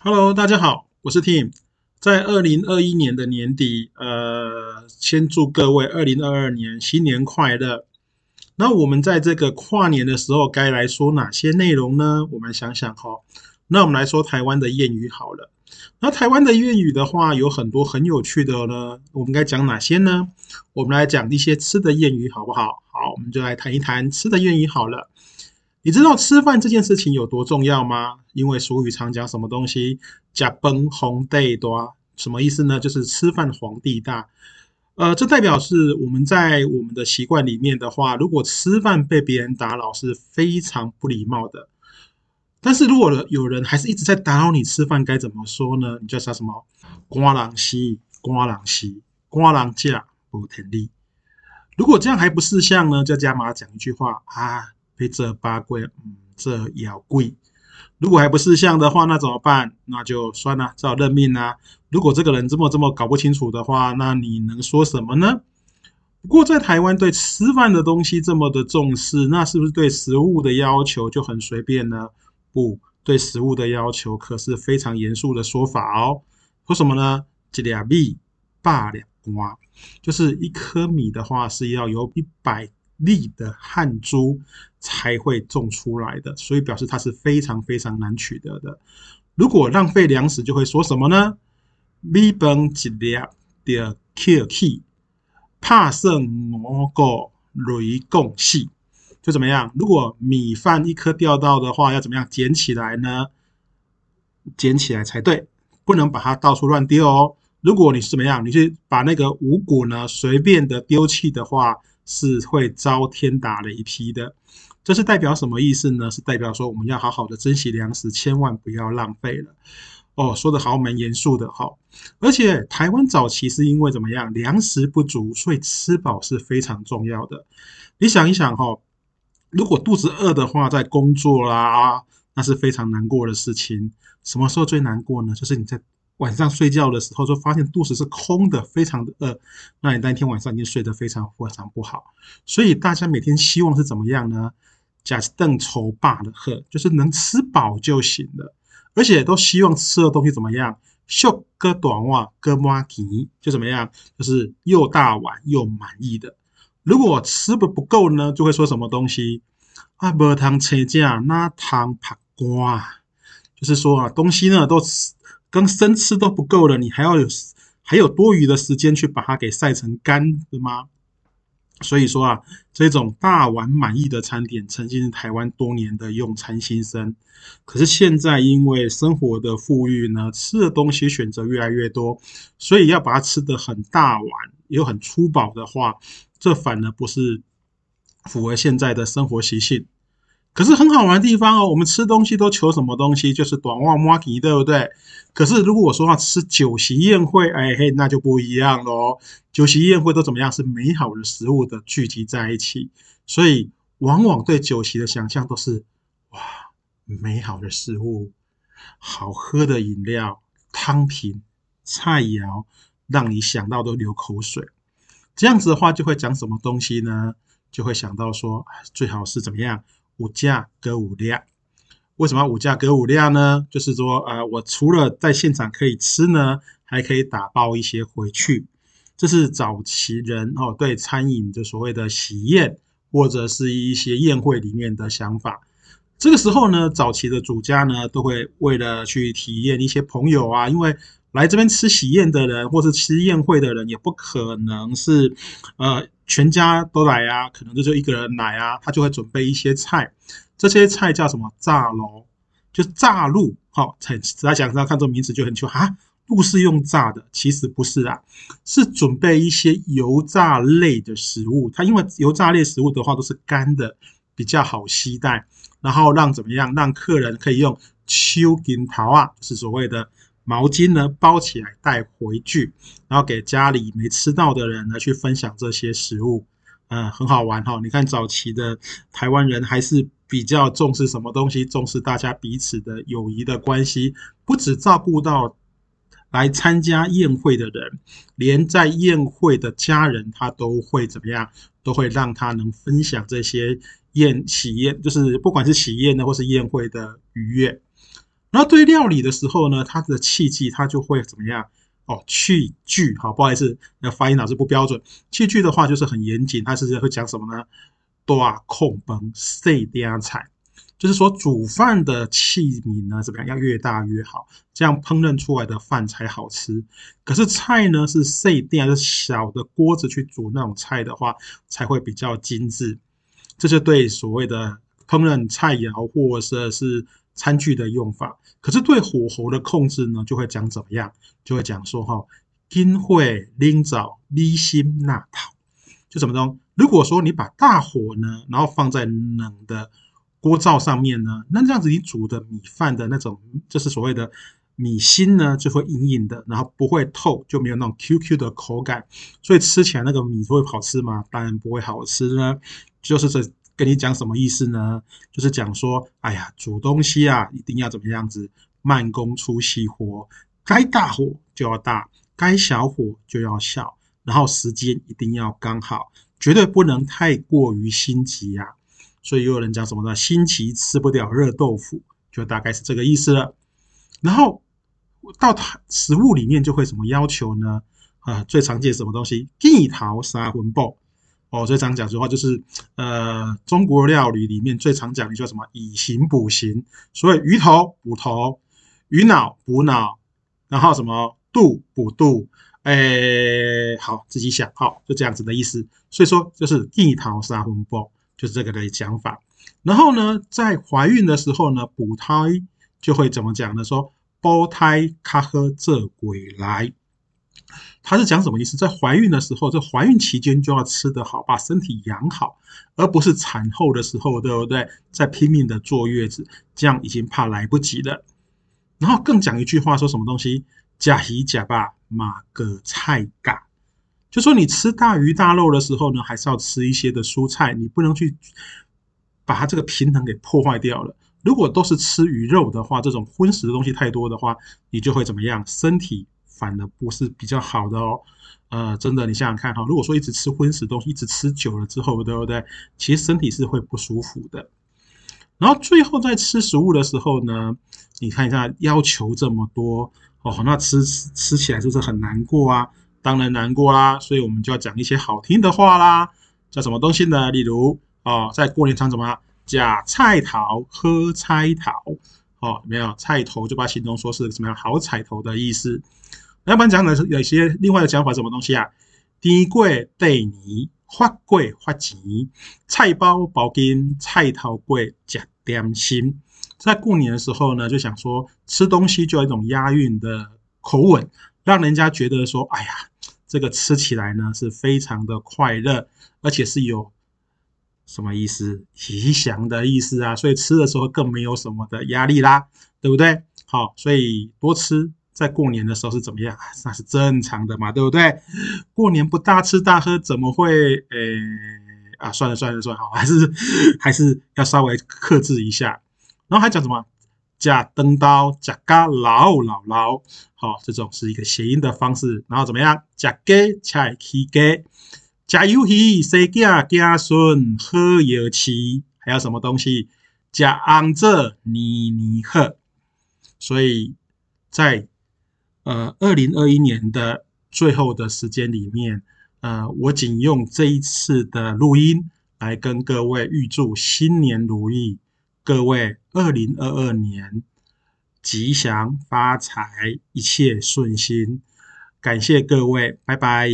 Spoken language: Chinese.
Hello，大家好，我是 Tim。在二零二一年的年底，呃，先祝各位二零二二年新年快乐。那我们在这个跨年的时候，该来说哪些内容呢？我们想想哈。那我们来说台湾的谚语好了。那台湾的谚语的话，有很多很有趣的呢。我们该讲哪些呢？我们来讲一些吃的谚语好不好？好，我们就来谈一谈吃的谚语好了。你知道吃饭这件事情有多重要吗？因为俗语常讲什么东西“假崩红地多”，什么意思呢？就是吃饭皇帝大。呃，这代表是我们在我们的习惯里面的话，如果吃饭被别人打扰是非常不礼貌的。但是如果有人还是一直在打扰你吃饭，该怎么说呢？你叫啥什么？瓜郎西，瓜郎西，瓜郎架不天力。如果这样还不识相呢，就加码讲一句话啊。被这八贵，嗯，这要贵。如果还不识相的话，那怎么办？那就算了，只好认命啦。如果这个人这么这么搞不清楚的话，那你能说什么呢？不过在台湾对吃饭的东西这么的重视，那是不是对食物的要求就很随便呢？不对，食物的要求可是非常严肃的说法哦。说什么呢？一两米，八两瓜，就是一颗米的话是要有一百。粒的汗珠才会种出来的，所以表示它是非常非常难取得的。如果浪费粮食，就会说什么呢？米饭一粒的客气，怕剩五个雷共细，就怎么样？如果米饭一颗掉到的话，要怎么样捡起来呢？捡起来才对，不能把它到处乱丢哦。如果你是怎么样，你是把那个五谷呢随便的丢弃的话。是会遭天打雷劈的，这是代表什么意思呢？是代表说我们要好好的珍惜粮食，千万不要浪费了。哦，说的好蛮严肃的哈。而且台湾早期是因为怎么样，粮食不足，所以吃饱是非常重要的。你想一想哈，如果肚子饿的话，在工作啦，那是非常难过的事情。什么时候最难过呢？就是你在。晚上睡觉的时候，就发现肚子是空的，非常的饿，那你当天晚上已经睡得非常非常不好。所以大家每天希望是怎么样呢？假邓愁罢的喝，就是能吃饱就行了。而且都希望吃的东西怎么样？秀个短袜，个马蹄，就怎么样？就是又大碗又满意的。如果吃不不够呢，就会说什么东西啊？无汤切架，那汤拍瓜，就是说啊，东西呢都吃。跟生吃都不够了，你还要有还有多余的时间去把它给晒成干的吗？所以说啊，这种大碗满意的餐点，曾经是台湾多年的用餐心声。可是现在因为生活的富裕呢，吃的东西选择越来越多，所以要把它吃的很大碗又很粗饱的话，这反而不是符合现在的生活习性。可是很好玩的地方哦，我们吃东西都求什么东西？就是短袜摸皮，对不对？可是如果我说要吃酒席宴会，哎嘿，那就不一样喽。酒席宴会都怎么样？是美好的食物的聚集在一起，所以往往对酒席的想象都是哇，美好的食物，好喝的饮料、汤品、菜肴，让你想到都流口水。这样子的话，就会讲什么东西呢？就会想到说，最好是怎么样？五价歌五量，为什么五价歌五量呢？就是说，呃，我除了在现场可以吃呢，还可以打包一些回去。这是早期人哦对餐饮的所谓的喜宴或者是一些宴会里面的想法。这个时候呢，早期的主家呢都会为了去体验一些朋友啊，因为来这边吃喜宴的人或是吃宴会的人也不可能是呃。全家都来啊，可能就就一个人来啊，他就会准备一些菜，这些菜叫什么炸喽？就炸鹿。好，在大家想到看这个名词就很奇怪啊，鹿是用炸的，其实不是啊，是准备一些油炸类的食物。它因为油炸类食物的话都是干的，比较好携带，然后让怎么样，让客人可以用秋金桃啊，是所谓的。毛巾呢包起来带回去，然后给家里没吃到的人呢去分享这些食物，嗯，很好玩哈。你看早期的台湾人还是比较重视什么东西，重视大家彼此的友谊的关系，不只照顾到来参加宴会的人，连在宴会的家人他都会怎么样，都会让他能分享这些宴喜宴，就是不管是喜宴呢或是宴会的愉悦。然后对料理的时候呢，它的器具它就会怎么样？哦，器具，好，不好意思，那发音老是不标准。器具的话就是很严谨，它是会讲什么呢？大控崩细点菜，就是说煮饭的器皿呢怎么样？要越大越好，这样烹饪出来的饭才好吃。可是菜呢是细点，是小的锅子去煮那种菜的话，才会比较精致。这就对所谓的烹饪菜肴或者是。餐具的用法，可是对火候的控制呢，就会讲怎么样？就会讲说哈，金会拎早离心那套，就怎么着？如果说你把大火呢，然后放在冷的锅灶上面呢，那这样子你煮的米饭的那种，就是所谓的米心呢，就会硬硬的，然后不会透，就没有那种 Q Q 的口感，所以吃起来那个米会好吃吗？当然不会好吃呢，就是这。跟你讲什么意思呢？就是讲说，哎呀，煮东西啊，一定要怎么样子，慢工出细活，该大火就要大，该小火就要小，然后时间一定要刚好，绝对不能太过于心急呀。所以又有人讲什么呢？心急吃不了热豆腐，就大概是这个意思了。然后到它食物里面就会什么要求呢？啊，最常见什么东西？地桃沙魂爆。哦，最常讲的话就是，呃，中国料理里面最常讲的叫什么？以形补形，所以鱼头补头，鱼脑补脑，然后什么肚补肚，哎，好，自己想，好，就这样子的意思。所以说就是地桃杀魂煲，就是这个的讲法。然后呢，在怀孕的时候呢，补胎就会怎么讲呢？说煲胎卡喝这鬼来。他是讲什么意思？在怀孕的时候，在怀孕期间就要吃得好，把身体养好，而不是产后的时候，对不对？在拼命的坐月子，这样已经怕来不及了。然后更讲一句话，说什么东西？假鱼假吧，马个菜嘎，就说你吃大鱼大肉的时候呢，还是要吃一些的蔬菜，你不能去把它这个平衡给破坏掉了。如果都是吃鱼肉的话，这种荤食的东西太多的话，你就会怎么样？身体。反而不是比较好的哦，呃，真的，你想想看哈，如果说一直吃荤食东西，一直吃久了之后，对不对？其实身体是会不舒服的。然后最后在吃食物的时候呢，你看一下要求这么多哦，那吃吃起来就是很难过啊，当然难过啦。所以我们就要讲一些好听的话啦，叫什么东西呢？例如哦，在过年常怎么假菜头喝菜头哦，没有菜头就把形容说是什么样好彩头的意思。要不然讲的是有些另外的讲法，什么东西啊？低贵对年，发贵发钱，菜包包金，菜头贵加点心。在过年的时候呢，就想说吃东西就有一种押韵的口吻，让人家觉得说，哎呀，这个吃起来呢是非常的快乐，而且是有什么意思？吉祥的意思啊，所以吃的时候更没有什么的压力啦，对不对？好，所以多吃。在过年的时候是怎么样？那是正常的嘛，对不对？过年不大吃大喝，怎么会？诶啊，算了算了算了，好，还是还是要稍微克制一下。然后还讲什么？假灯刀，假嘎老老老，好，这种是一个谐音的方式。然后怎么样？假给菜起给，假游戏生囝囝孙好有气，还有什么东西？假昂着年年好。所以在呃，二零二一年的最后的时间里面，呃，我仅用这一次的录音来跟各位预祝新年如意，各位二零二二年吉祥发财，一切顺心，感谢各位，拜拜。